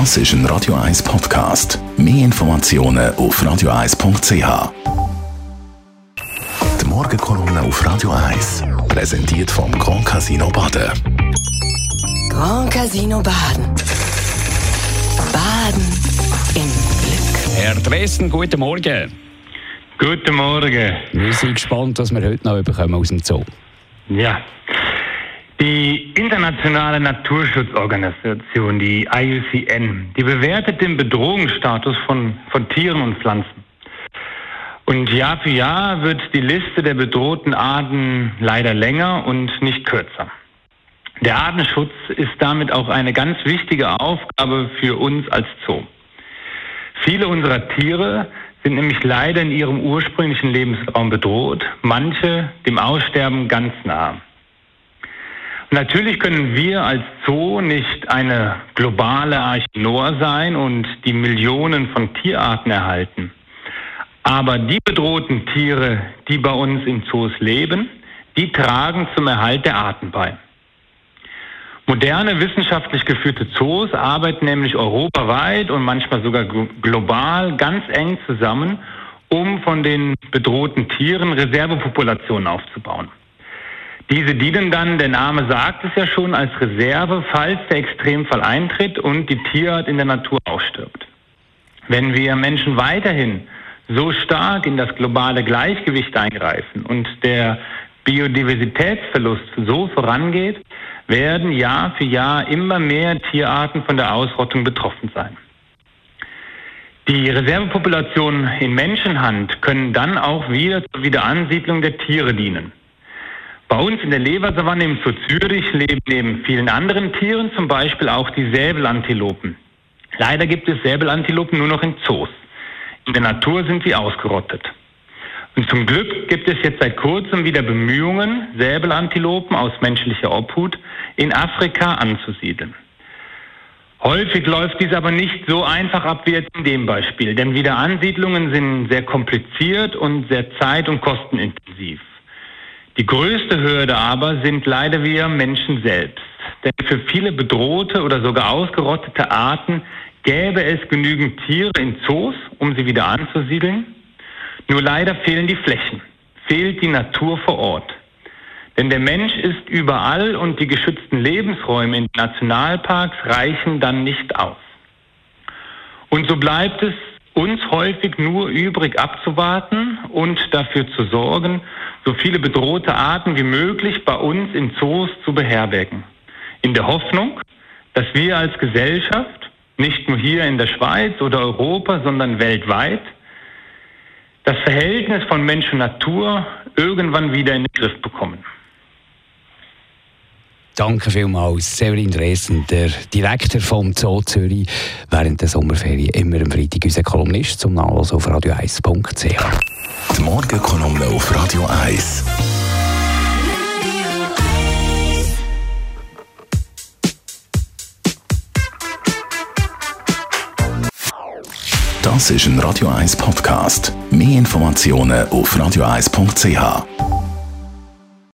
Das ist ein Radio 1 Podcast. Mehr Informationen auf radio1.ch. Die Morgenkolumne auf Radio 1 präsentiert vom Grand Casino Baden. Grand Casino Baden. Baden im Glück. Herr Dresden, guten Morgen. Guten Morgen. Wir sind gespannt, was wir heute noch bekommen aus dem Zoo. Ja. Die internationale Naturschutzorganisation, die IUCN, die bewertet den Bedrohungsstatus von, von Tieren und Pflanzen. Und Jahr für Jahr wird die Liste der bedrohten Arten leider länger und nicht kürzer. Der Artenschutz ist damit auch eine ganz wichtige Aufgabe für uns als Zoo. Viele unserer Tiere sind nämlich leider in ihrem ursprünglichen Lebensraum bedroht, manche dem Aussterben ganz nah. Natürlich können wir als Zoo nicht eine globale Arche Noah sein und die Millionen von Tierarten erhalten. Aber die bedrohten Tiere, die bei uns in Zoos leben, die tragen zum Erhalt der Arten bei. Moderne wissenschaftlich geführte Zoos arbeiten nämlich europaweit und manchmal sogar global ganz eng zusammen, um von den bedrohten Tieren Reservepopulationen aufzubauen. Diese dienen dann, der Name sagt es ja schon, als Reserve, falls der Extremfall eintritt und die Tierart in der Natur ausstirbt. Wenn wir Menschen weiterhin so stark in das globale Gleichgewicht eingreifen und der Biodiversitätsverlust so vorangeht, werden Jahr für Jahr immer mehr Tierarten von der Ausrottung betroffen sein. Die Reservepopulationen in Menschenhand können dann auch wieder zur Wiederansiedlung der Tiere dienen. Bei uns in der Leversavanne im Zoo Zürich leben neben vielen anderen Tieren zum Beispiel auch die Säbelantilopen. Leider gibt es Säbelantilopen nur noch in Zoos. In der Natur sind sie ausgerottet. Und zum Glück gibt es jetzt seit kurzem wieder Bemühungen, Säbelantilopen aus menschlicher Obhut in Afrika anzusiedeln. Häufig läuft dies aber nicht so einfach ab wie jetzt in dem Beispiel, denn Wiederansiedlungen sind sehr kompliziert und sehr zeit- und kostenintensiv. Die größte Hürde aber sind leider wir Menschen selbst. Denn für viele bedrohte oder sogar ausgerottete Arten gäbe es genügend Tiere in Zoos, um sie wieder anzusiedeln. Nur leider fehlen die Flächen, fehlt die Natur vor Ort. Denn der Mensch ist überall und die geschützten Lebensräume in Nationalparks reichen dann nicht aus. Und so bleibt es uns häufig nur übrig abzuwarten und dafür zu sorgen, so viele bedrohte Arten wie möglich bei uns in Zoos zu beherbergen. In der Hoffnung, dass wir als Gesellschaft, nicht nur hier in der Schweiz oder Europa, sondern weltweit, das Verhältnis von Mensch und Natur irgendwann wieder in den Griff bekommen. Danke vielmals, Severin Dresen, der Direktor vom Zoo Zürich, während der Sommerferien immer am Freitag unser Kolumnist zum Nachlesen auf radio1.ch. Die Morgenkolumne auf Radio 1. Das ist ein Radio 1 Podcast. Mehr Informationen auf radio1.ch.